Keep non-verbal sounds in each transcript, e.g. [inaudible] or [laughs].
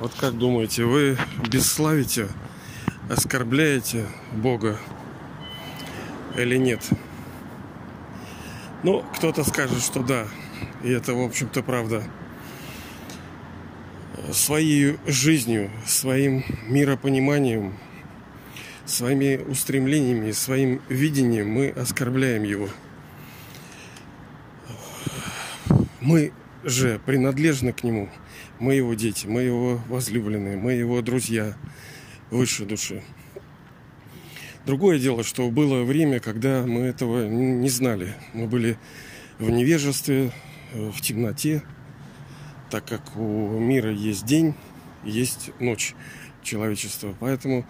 Вот как думаете, вы бесславите, оскорбляете Бога или нет? Ну, кто-то скажет, что да. И это, в общем-то, правда. Своей жизнью, своим миропониманием, своими устремлениями, своим видением мы оскорбляем его. Мы же принадлежны к нему – мы его дети, мы его возлюбленные, мы его друзья высшей души. Другое дело, что было время, когда мы этого не знали. Мы были в невежестве, э, в темноте, так как у мира есть день, есть ночь человечества. Поэтому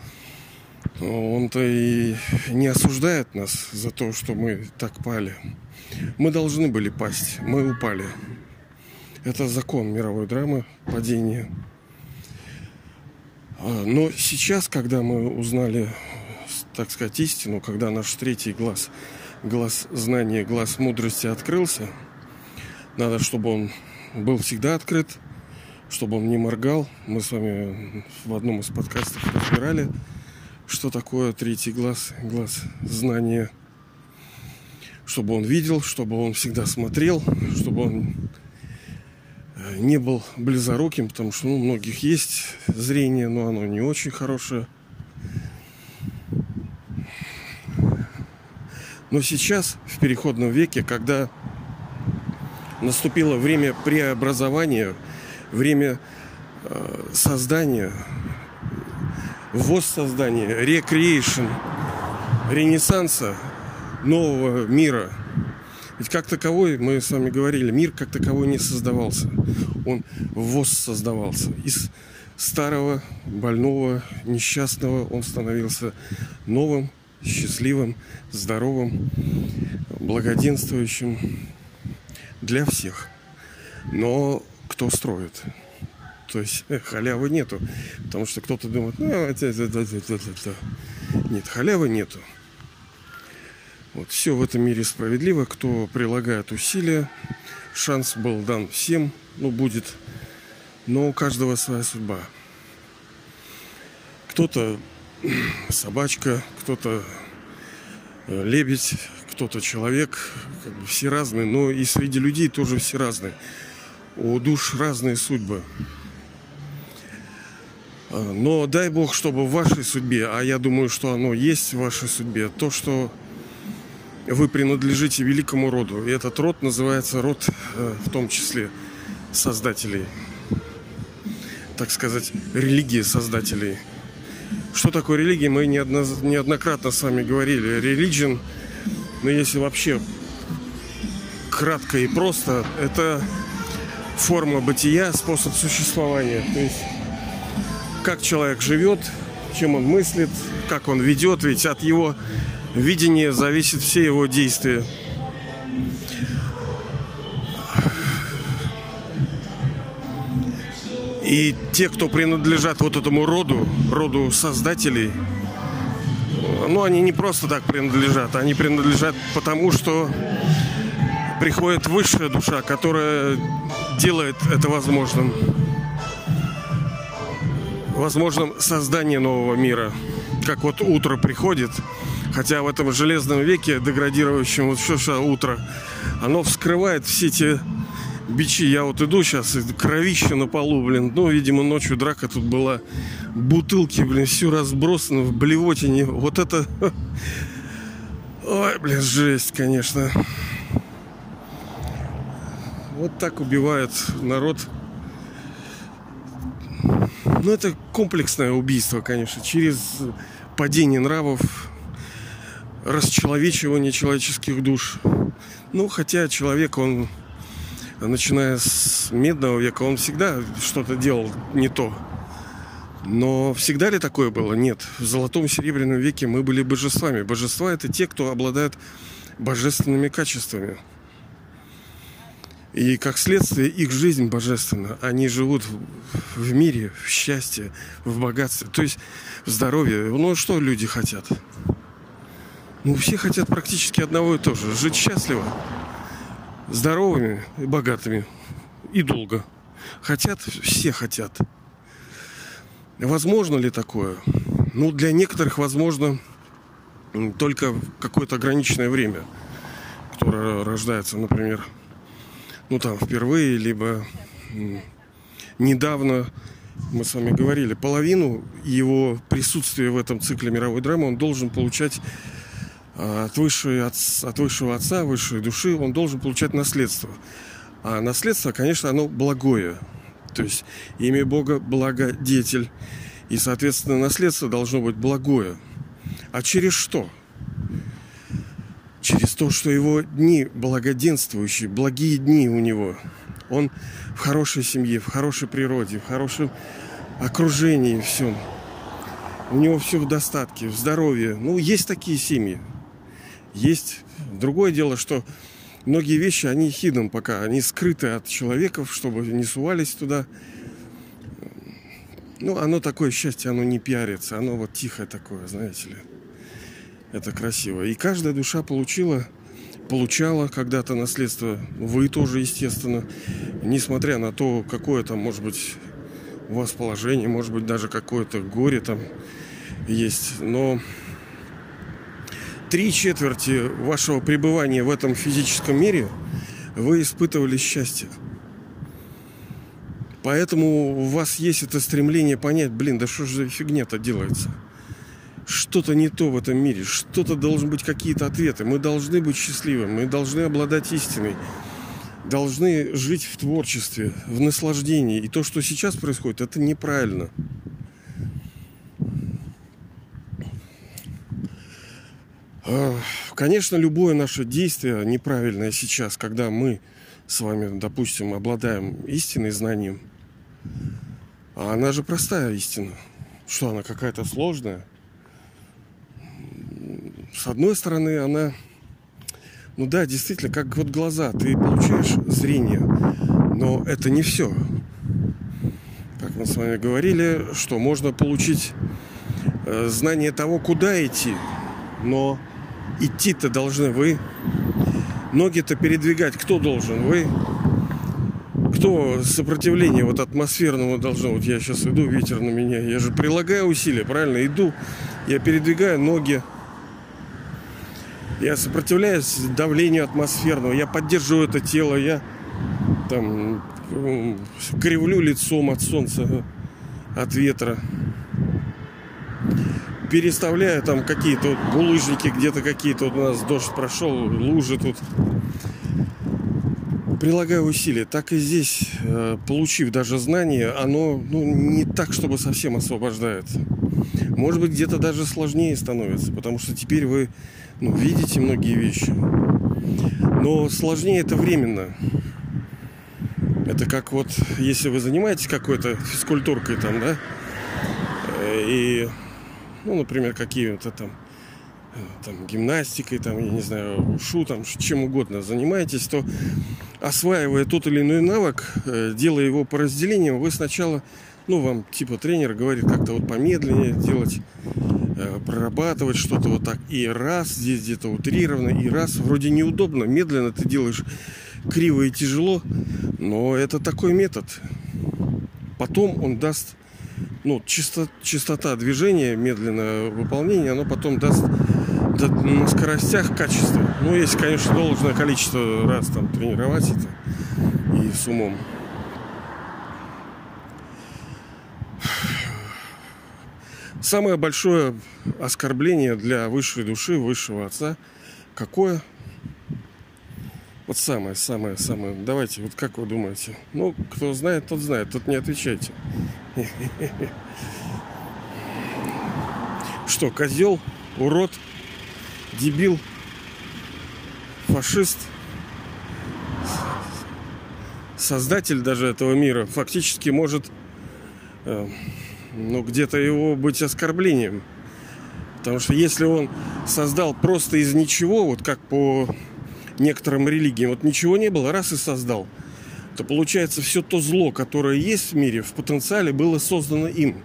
он-то и не осуждает нас за то, что мы так пали. Мы должны были пасть, мы упали. Это закон мировой драмы, падение. А, но сейчас, когда мы узнали, так сказать, истину, когда наш третий глаз, глаз знания, глаз мудрости открылся, надо, чтобы он был всегда открыт, чтобы он не моргал. Мы с вами в одном из подкастов разбирали, что такое третий глаз, глаз знания. Чтобы он видел, чтобы он всегда смотрел, чтобы он не был близоруким, потому что ну, у многих есть зрение, но оно не очень хорошее. Но сейчас, в переходном веке, когда наступило время преобразования, время э, создания, воссоздания, рекреейшн, ренессанса нового мира – ведь как таковой, мы с вами говорили, мир как таковой не создавался. Он воссоздавался. Из старого, больного, несчастного он становился новым, счастливым, здоровым, благоденствующим для всех. Но кто строит? То есть э, халявы нету. Потому что кто-то думает, ну, нет, халявы нету. Вот, все в этом мире справедливо. Кто прилагает усилия, шанс был дан всем, ну, будет. Но у каждого своя судьба. Кто-то [clears throat] собачка, кто-то э, лебедь, кто-то человек. Как бы все разные, но и среди людей тоже все разные. У душ разные судьбы. А, но дай Бог, чтобы в вашей судьбе, а я думаю, что оно есть в вашей судьбе, то, что вы принадлежите великому роду. И этот род называется род, э, в том числе, создателей. Так сказать, религии создателей. Что такое религия, мы неоднократно с вами говорили. Religion, но если вообще кратко и просто, это форма бытия, способ существования. То есть, как человек живет, чем он мыслит, как он ведет, ведь от его видение зависит все его действия. И те, кто принадлежат вот этому роду, роду создателей, ну, они не просто так принадлежат, они принадлежат потому, что приходит высшая душа, которая делает это возможным. Возможным создание нового мира. Как вот утро приходит, Хотя в этом железном веке, деградирующем, вот что что утро, оно вскрывает все те бичи. Я вот иду сейчас, кровище на полу, блин. Ну, видимо, ночью драка тут была. Бутылки, блин, все разбросано в блевотине. Вот это... [laughs] Ой, блин, жесть, конечно. Вот так убивает народ. Ну, это комплексное убийство, конечно, через падение нравов, расчеловечивание человеческих душ. Ну, хотя человек, он, начиная с медного века, он всегда что-то делал не то. Но всегда ли такое было? Нет. В золотом и серебряном веке мы были божествами. Божества – это те, кто обладает божественными качествами. И как следствие их жизнь божественна. Они живут в мире, в счастье, в богатстве, то есть в здоровье. Ну что люди хотят? Ну, все хотят практически одного и того же. Жить счастливо, здоровыми и богатыми. И долго. Хотят, все хотят. Возможно ли такое? Ну, для некоторых возможно только какое-то ограниченное время, которое рождается, например, ну там впервые, либо недавно мы с вами говорили, половину его присутствия в этом цикле мировой драмы он должен получать от, высшей, от, от высшего отца, высшей души, он должен получать наследство. А наследство, конечно, оно благое. То есть имя Бога благодетель. И, соответственно, наследство должно быть благое. А через что? Через то, что его дни благоденствующие, благие дни у него. Он в хорошей семье, в хорошей природе, в хорошем окружении всем. У него все в достатке, в здоровье. Ну, есть такие семьи. Есть. Другое дело, что многие вещи, они хидом пока, они скрыты от человеков, чтобы не сувались туда. Ну, оно такое счастье, оно не пиарится, оно вот тихое такое, знаете ли. Это красиво. И каждая душа получила, получала когда-то наследство. Вы тоже, естественно. Несмотря на то, какое там, может быть, у вас положение, может быть, даже какое-то горе там есть. Но три четверти вашего пребывания в этом физическом мире вы испытывали счастье. Поэтому у вас есть это стремление понять, блин, да что же за фигня-то делается? Что-то не то в этом мире, что-то должны быть какие-то ответы. Мы должны быть счастливыми, мы должны обладать истиной, должны жить в творчестве, в наслаждении. И то, что сейчас происходит, это неправильно. Конечно, любое наше действие неправильное сейчас, когда мы с вами, допустим, обладаем истиной, знанием, а она же простая истина. Что она какая-то сложная? С одной стороны, она, ну да, действительно, как вот глаза. Ты получаешь зрение, но это не все. Как мы с вами говорили, что можно получить э, знание того, куда идти, но идти-то должны вы. Ноги-то передвигать кто должен? Вы. Кто сопротивление вот атмосферного должно? Вот я сейчас иду, ветер на меня. Я же прилагаю усилия, правильно? Иду, я передвигаю ноги. Я сопротивляюсь давлению атмосферного. Я поддерживаю это тело. Я там кривлю лицом от солнца, от ветра переставляю там какие-то вот булыжники, где-то какие-то вот у нас дождь прошел, лужи тут. Прилагаю усилия. Так и здесь, э, получив даже знание, оно ну, не так, чтобы совсем освобождает. Может быть, где-то даже сложнее становится, потому что теперь вы ну, видите многие вещи. Но сложнее это временно. Это как вот, если вы занимаетесь какой-то физкультуркой там, да, э, и ну, например, какие-то там э, там, гимнастикой, там, я не знаю, ушу, там, чем угодно занимаетесь, то осваивая тот или иной навык, э, делая его по разделениям, вы сначала, ну, вам типа тренер говорит как-то вот помедленнее делать, э, прорабатывать что-то вот так. И раз, здесь где-то утрированно, и раз, вроде неудобно, медленно ты делаешь криво и тяжело, но это такой метод. Потом он даст ну, чисто, частота движения, медленное выполнение, оно потом даст да, на скоростях качество. Ну, если, конечно, должное количество раз там тренировать это и с умом. Самое большое оскорбление для высшей души, высшего отца, какое? Вот самое, самое, самое. Давайте, вот как вы думаете? Ну, кто знает, тот знает, тут не отвечайте. [laughs] Что, козел, урод, дебил, фашист, создатель даже этого мира фактически может э, ну, где-то его быть оскорблением. Потому что если он создал просто из ничего, вот как по некоторым религиям, вот ничего не было, раз и создал – то получается все то зло, которое есть в мире, в потенциале было создано им.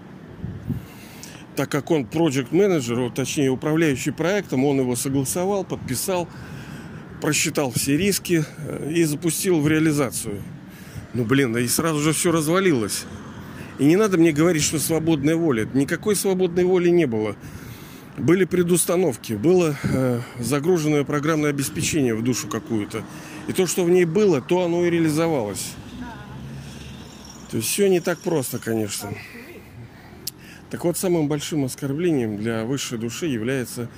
Так как он проект менеджер точнее управляющий проектом, он его согласовал, подписал, просчитал все риски э, и запустил в реализацию. Ну блин, и сразу же все развалилось. И не надо мне говорить, что свободная воля. Никакой свободной воли не было. Были предустановки, было э, загруженное программное обеспечение в душу какую-то. И то, что в ней было, то оно и реализовалось. То есть все не так просто, конечно. Так вот, самым большим оскорблением для высшей души являются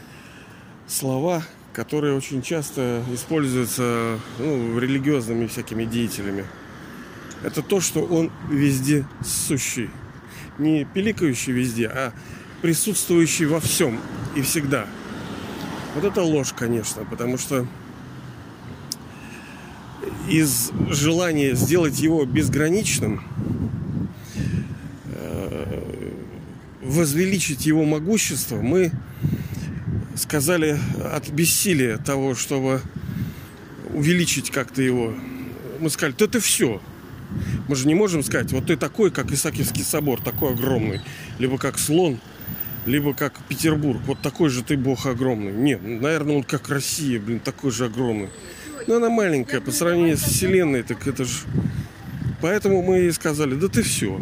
слова, которые очень часто используются ну, религиозными всякими деятелями. Это то, что он везде сущий. Не пиликающий везде, а присутствующий во всем и всегда. Вот это ложь, конечно, потому что из желания сделать его безграничным – возвеличить его могущество, мы сказали от бессилия того, чтобы увеличить как-то его. Мы сказали, то это все. Мы же не можем сказать, вот ты такой, как Исаакиевский собор, такой огромный. Либо как слон, либо как Петербург. Вот такой же ты бог огромный. Нет, наверное, он как Россия, блин, такой же огромный. Но она маленькая по сравнению с Вселенной, так это же... Поэтому мы ей сказали, да ты все.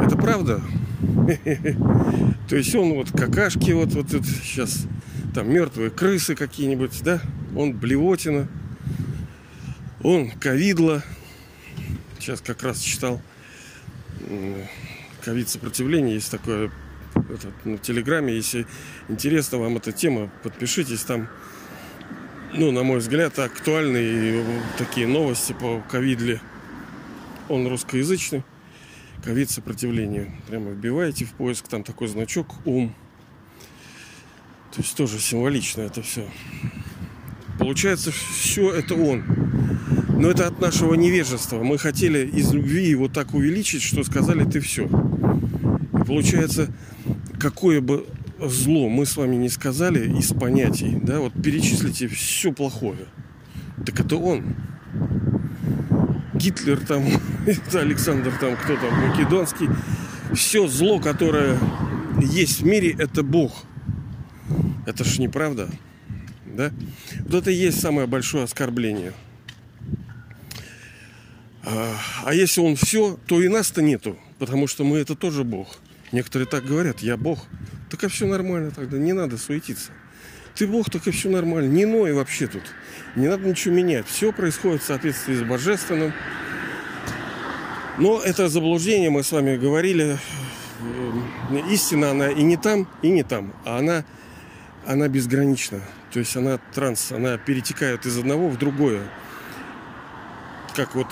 Это правда? [laughs] То есть он вот какашки, вот, вот сейчас там мертвые крысы какие-нибудь, да? Он блевотина, он ковидло. Сейчас как раз читал ковид сопротивление, есть такое это, на Телеграме. Если интересна вам эта тема, подпишитесь там. Ну, на мой взгляд, актуальные такие новости по ковидле. Он русскоязычный ковид сопротивлению. Прямо вбиваете в поиск, там такой значок ум. То есть тоже символично это все. Получается, все это он. Но это от нашего невежества. Мы хотели из любви его так увеличить, что сказали ты все. И получается, какое бы зло мы с вами не сказали из понятий, да, вот перечислите все плохое. Так это он. Гитлер там, [laughs] это Александр там, кто там, Македонский. Все зло, которое есть в мире, это Бог. Это ж неправда. Да? Вот это и есть самое большое оскорбление. А, а если он все, то и нас-то нету, потому что мы это тоже Бог. Некоторые так говорят, я Бог. Так а все нормально тогда, не надо суетиться. Ты Бог, так и все нормально. Не ной вообще тут. Не надо ничего менять. Все происходит в соответствии с божественным. Но это заблуждение, мы с вами говорили. Истина, она и не там, и не там. А она, она безгранична. То есть она транс, она перетекает из одного в другое. Как вот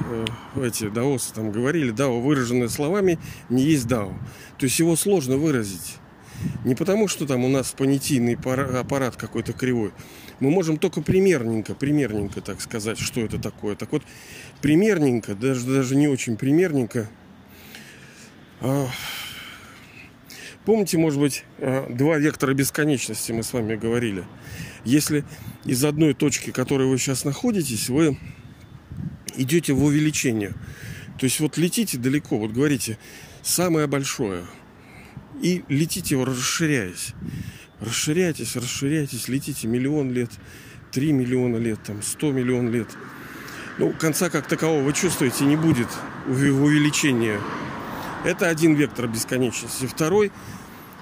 э, эти даосы там говорили, дао, выраженное словами, не есть дао. То есть его сложно выразить. Не потому, что там у нас понятийный аппарат какой-то кривой. Мы можем только примерненько, примерненько так сказать, что это такое. Так вот, примерненько, даже, даже не очень примерненько. А, помните, может быть, а, два вектора бесконечности мы с вами говорили. Если из одной точки, в которой вы сейчас находитесь, вы идете в увеличение. То есть вот летите далеко, вот говорите, самое большое – и летите, расширяясь. Расширяйтесь, расширяйтесь, летите миллион лет, 3 миллиона лет, там 100 миллион лет. Ну, конца как такового вы чувствуете не будет увеличения. Это один вектор бесконечности. Второй,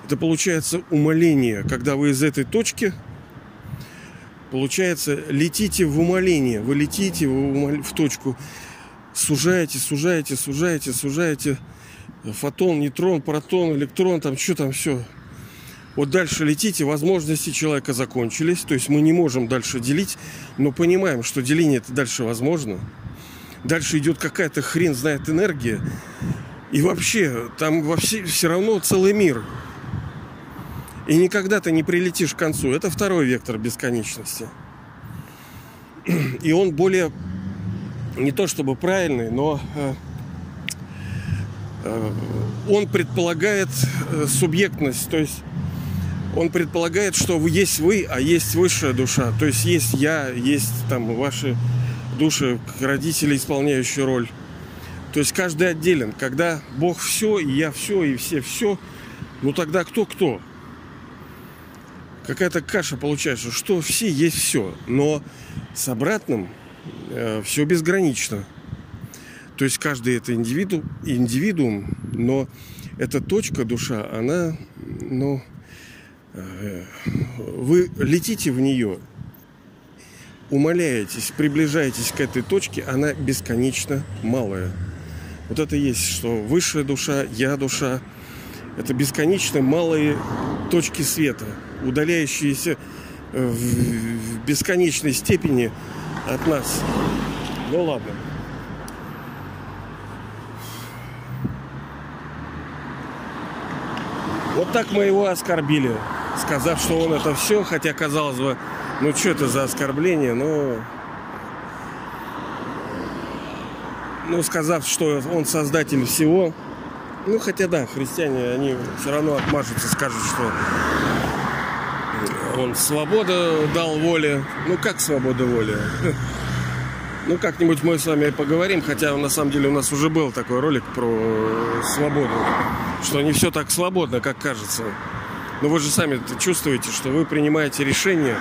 это получается умоление, когда вы из этой точки получается, летите в умоление. Вы летите в, умол... в точку, сужаете, сужаете, сужаете, сужаете фотон, нейтрон, протон, электрон, там что там все. Вот дальше летите, возможности человека закончились, то есть мы не можем дальше делить, но понимаем, что деление это дальше возможно. Дальше идет какая-то хрен знает энергия. И вообще, там вообще все равно целый мир. И никогда ты не прилетишь к концу. Это второй вектор бесконечности. И он более не то чтобы правильный, но э, он предполагает э, субъектность, то есть он предполагает, что есть вы, а есть высшая душа. То есть есть я, есть там ваши души, родители, исполняющие роль. То есть каждый отделен. Когда Бог все, и я все, и все все, ну тогда кто кто? Какая-то каша получается, что все есть все. Но с обратным э, все безгранично. То есть каждый это индивиду, индивидуум, но эта точка душа, она, ну, э, вы летите в нее, умоляетесь, приближаетесь к этой точке, она бесконечно малая. Вот это есть, что высшая душа, я душа, это бесконечно малые точки света, удаляющиеся в бесконечной степени от нас. Ну ладно. Вот так мы его оскорбили, сказав, что он это все, хотя казалось бы, ну что это за оскорбление, ну, ну сказав, что он создатель всего, ну хотя да, христиане, они все равно отмажутся, скажут, что он свободу дал воле. Ну как свобода воли? [laughs] Ну, как-нибудь мы с вами поговорим, хотя на самом деле у нас уже был такой ролик про свободу, что не все так свободно, как кажется. Но вы же сами чувствуете, что вы принимаете решение.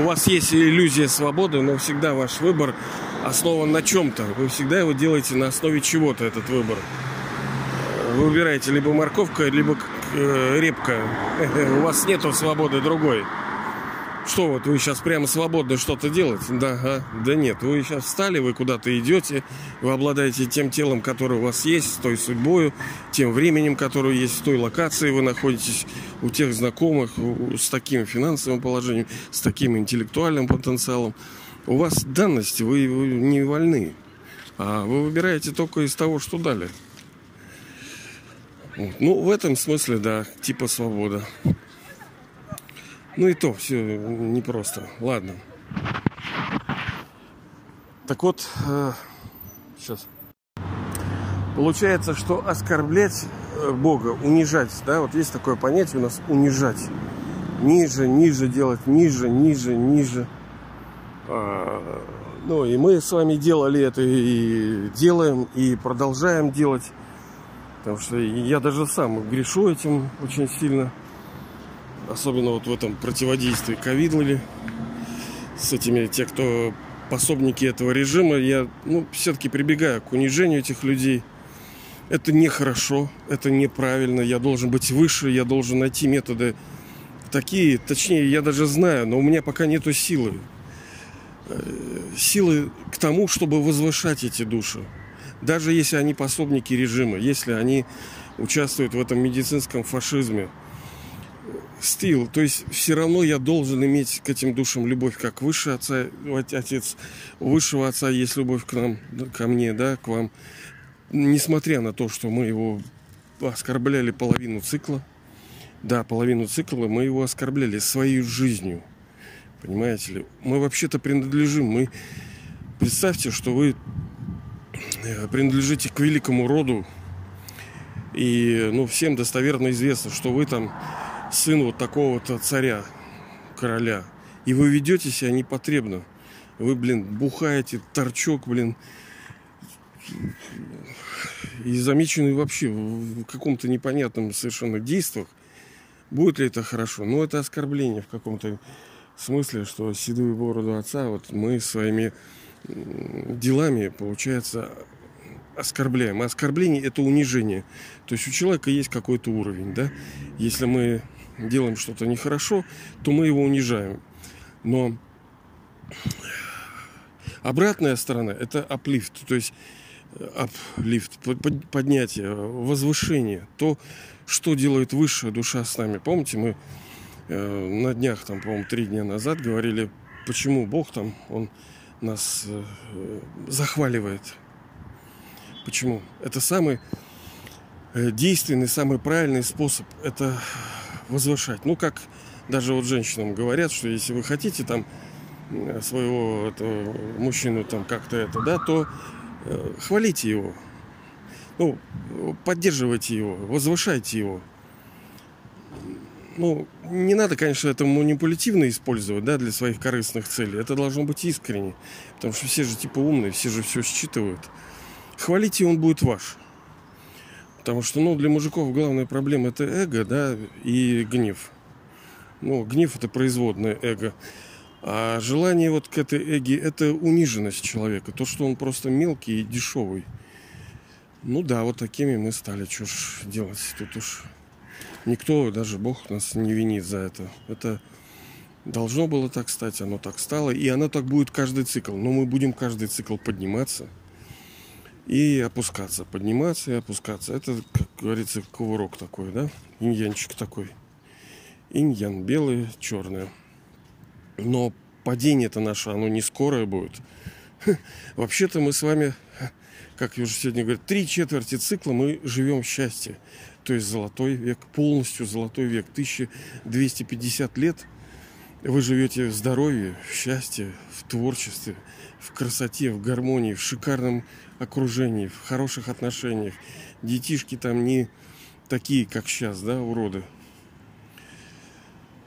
У вас есть иллюзия свободы, но всегда ваш выбор основан на чем-то. Вы всегда его делаете на основе чего-то, этот выбор. Вы выбираете либо морковка, либо э, репка. [laughs] У вас нету свободы другой. Что вот вы сейчас прямо свободно что-то делаете? Да, ага. да нет, вы сейчас встали, вы куда-то идете, вы обладаете тем телом, которое у вас есть, с той судьбой, тем временем, которое есть, в той локации вы находитесь, у тех знакомых, с таким финансовым положением, с таким интеллектуальным потенциалом. У вас данности, вы не вольны, а вы выбираете только из того, что дали. Ну, в этом смысле, да, типа свобода. Ну и то все непросто. Ладно. Так вот, э, сейчас. Получается, что оскорблять э, Бога, унижать, да, вот есть такое понятие у нас унижать. Ниже, ниже делать, ниже, ниже, ниже. А, ну и мы с вами делали это и делаем, и продолжаем делать. Потому что я даже сам грешу этим очень сильно особенно вот в этом противодействии ковидлали с этими, те, кто пособники этого режима, я, ну, все-таки прибегаю к унижению этих людей. Это нехорошо, это неправильно, я должен быть выше, я должен найти методы такие, точнее, я даже знаю, но у меня пока нету силы. Э, силы к тому, чтобы возвышать эти души. Даже если они пособники режима, если они участвуют в этом медицинском фашизме – стил. То есть все равно я должен иметь к этим душам любовь, как высший отца, отец, высшего отца есть любовь к нам, ко мне, да, к вам. Несмотря на то, что мы его оскорбляли половину цикла, да, половину цикла мы его оскорбляли своей жизнью. Понимаете ли? Мы вообще-то принадлежим. Мы представьте, что вы э, принадлежите к великому роду. И ну, всем достоверно известно, что вы там сын вот такого-то царя, короля, и вы ведете себя непотребно. Вы, блин, бухаете, торчок, блин, и замечены вообще в каком-то непонятном совершенно действиях. Будет ли это хорошо? Ну, это оскорбление в каком-то смысле, что седую бороду отца вот мы своими делами, получается, оскорбляем. А оскорбление – это унижение. То есть у человека есть какой-то уровень, да? Если мы делаем что-то нехорошо, то мы его унижаем. Но обратная сторона – это аплифт, то есть аплифт, поднятие, возвышение. То, что делает высшая душа с нами. Помните, мы э, на днях, там, по-моему, три дня назад говорили, почему Бог там, Он нас э, захваливает. Почему? Это самый э, действенный, самый правильный способ. Это возвышать. Ну, как даже вот женщинам говорят, что если вы хотите там э, своего этого, мужчину там как-то это, да, то э, хвалите его. Ну, поддерживайте его, возвышайте его. Ну, не надо, конечно, это манипулятивно использовать, да, для своих корыстных целей. Это должно быть искренне. Потому что все же типа умные, все же все считывают. Хвалите, он будет ваш. Потому что, ну, для мужиков главная проблема это эго, да, и гнев. Ну, гнев это производное эго. А желание вот к этой эге – это униженность человека. То, что он просто мелкий и дешевый. Ну да, вот такими мы стали. Что ж делать? Тут уж никто, даже Бог нас не винит за это. Это должно было так стать, оно так стало. И оно так будет каждый цикл. Но мы будем каждый цикл подниматься и опускаться. Подниматься и опускаться. Это, как говорится, кувырок такой, да? Иньянчик такой. Иньян белый, черный. Но падение это наше, оно не скорое будет. [laughs] Вообще-то мы с вами, как я уже сегодня говорю, три четверти цикла мы живем в счастье. То есть золотой век, полностью золотой век, 1250 лет вы живете в здоровье, в счастье, в творчестве, в красоте, в гармонии, в шикарном окружении, в хороших отношениях. Детишки там не такие, как сейчас, да, уроды.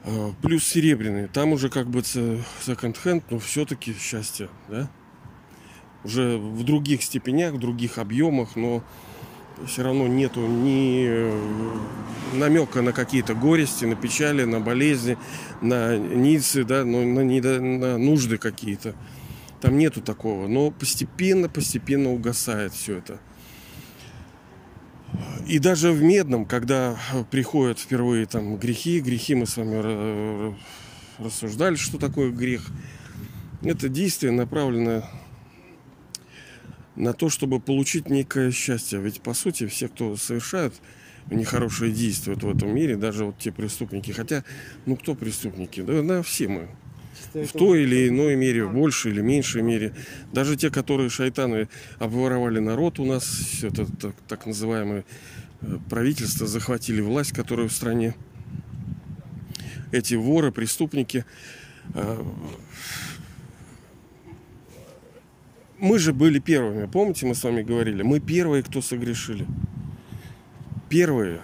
А, плюс серебряные. Там уже как бы секонд-хенд, но все-таки счастье, да? Уже в других степенях, в других объемах, но все равно нету ни э, намека на какие-то горести, на печали, на болезни, на ницы, да, но на, на нужды какие-то. Там нету такого. Но постепенно, постепенно угасает все это. И даже в медном, когда приходят впервые там грехи, грехи мы с вами рассуждали, что такое грех. Это действие направлено на то, чтобы получить некое счастье. Ведь по сути все, кто совершают нехорошие действия вот в этом мире, даже вот те преступники, хотя, ну кто преступники? Да, да все мы в той или иной мере, в большей или меньшей мере. Даже те, которые шайтаны обворовали народ у нас, это так, так называемое э, правительство, захватили власть, которая в стране. Эти воры, преступники. Э, мы же были первыми, помните, мы с вами говорили, мы первые, кто согрешили. Первые.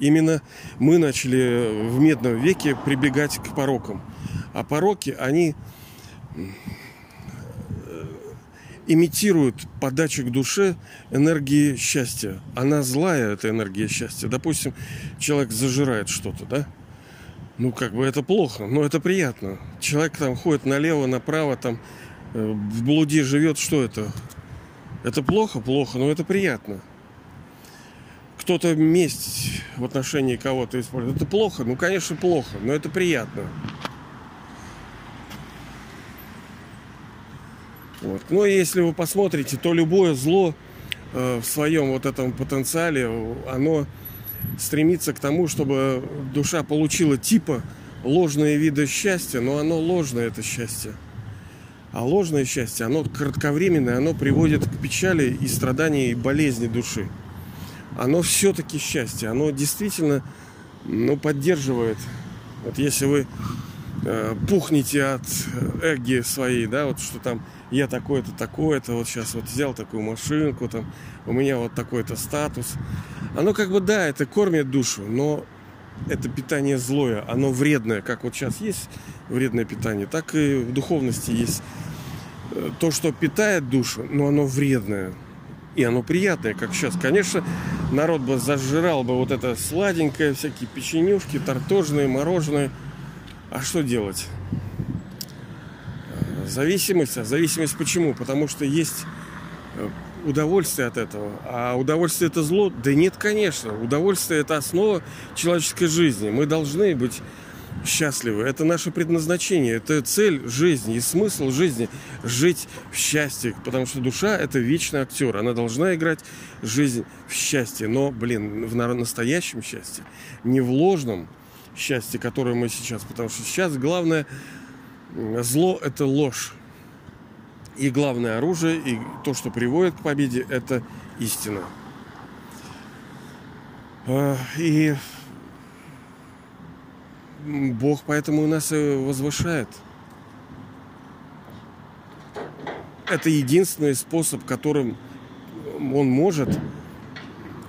Именно мы начали в медном веке прибегать к порокам. А пороки, они э, имитируют подачу к душе энергии счастья. Она злая, эта энергия счастья. Допустим, человек зажирает что-то, да? Ну, как бы это плохо, но это приятно. Человек там ходит налево, направо, там э, в блуде живет, что это? Это плохо, плохо, но это приятно. Кто-то месть в отношении кого-то использует. Это плохо, ну, конечно, плохо, но это приятно. Вот. Но если вы посмотрите, то любое зло э, в своем вот этом потенциале, оно стремится к тому, чтобы душа получила типа ложные виды счастья, но оно ложное, это счастье. А ложное счастье, оно кратковременное, оно приводит к печали и страданию и болезни души. Оно все-таки счастье, оно действительно ну, поддерживает. Вот если вы э, пухнете от эги своей, да, вот что там я такой-то, такой-то, вот сейчас вот взял такую машинку, там, у меня вот такой-то статус. Оно как бы, да, это кормит душу, но это питание злое, оно вредное. Как вот сейчас есть вредное питание, так и в духовности есть э, то, что питает душу, но оно вредное. И оно приятное, как сейчас. Конечно, народ бы зажирал бы вот это сладенькое, всякие печенюшки, тортожные, мороженое. А что делать? Зависимость. А зависимость почему? Потому что есть э, удовольствие от этого. А удовольствие это зло? Да нет, конечно. Удовольствие это основа человеческой жизни. Мы должны быть счастливы. Это наше предназначение, это цель жизни и смысл жизни жить в счастье, потому что душа это вечный актер, она должна играть жизнь в счастье, но, блин, в настоящем счастье, не в ложном счастье, которое мы сейчас, потому что сейчас главное Зло – это ложь. И главное оружие, и то, что приводит к победе, это истина. А, и Бог поэтому нас и возвышает. Это единственный способ, которым Он может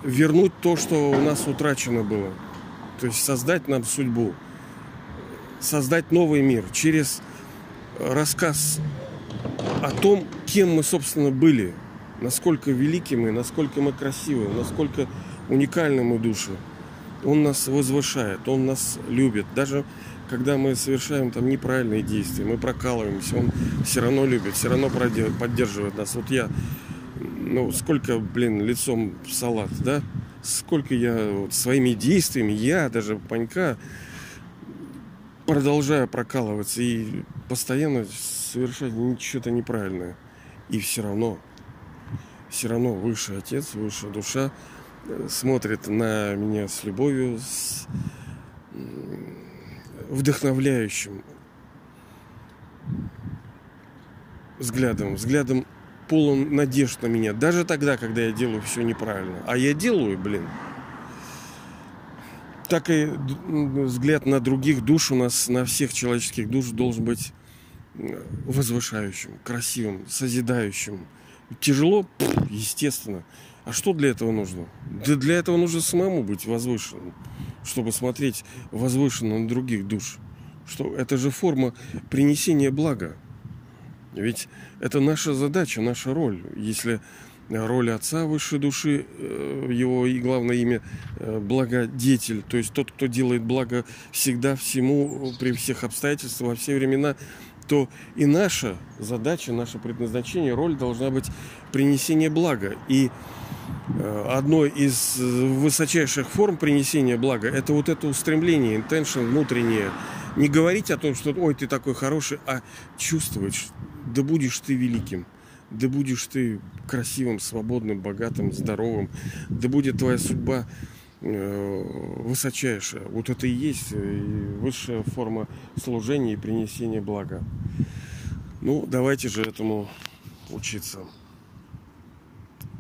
вернуть то, что у нас утрачено было. То есть создать нам судьбу, создать новый мир через рассказ о том, кем мы, собственно, были, насколько велики мы, насколько мы красивы, насколько уникальны мы души. Он нас возвышает, Он нас любит. Даже когда мы совершаем там неправильные действия, мы прокалываемся, он все равно любит, все равно поддерживает нас. Вот я, ну, сколько, блин, лицом в салат, да? Сколько я вот, своими действиями, я даже Панька, продолжаю прокалываться и постоянно совершать что-то неправильное. И все равно, все равно высший отец, высшая душа э, смотрит на меня с любовью, с вдохновляющим взглядом, взглядом полон надежд на меня. Даже тогда, когда я делаю все неправильно. А я делаю, блин. Так и взгляд на других душ у нас, на всех человеческих душ должен быть возвышающим, красивым, созидающим. Тяжело, естественно. А что для этого нужно? Да для этого нужно самому быть возвышенным, чтобы смотреть возвышенно на других душ. Что это же форма принесения блага. Ведь это наша задача, наша роль. Если роль отца высшей души, э, его и главное имя э, благодетель, то есть тот, кто делает благо всегда всему, при всех обстоятельствах, во все времена, то и наша задача, наше предназначение, роль должна быть принесение блага. И э, одной из высочайших форм принесения блага это вот это устремление, intention внутреннее. Не говорить о том, что ой, ты такой хороший, а чувствовать, да будешь ты великим, да будешь ты красивым, свободным, богатым, здоровым, да будет твоя судьба Э, высочайшая. Вот это и есть э, высшая форма служения и принесения блага. Ну, давайте же этому учиться.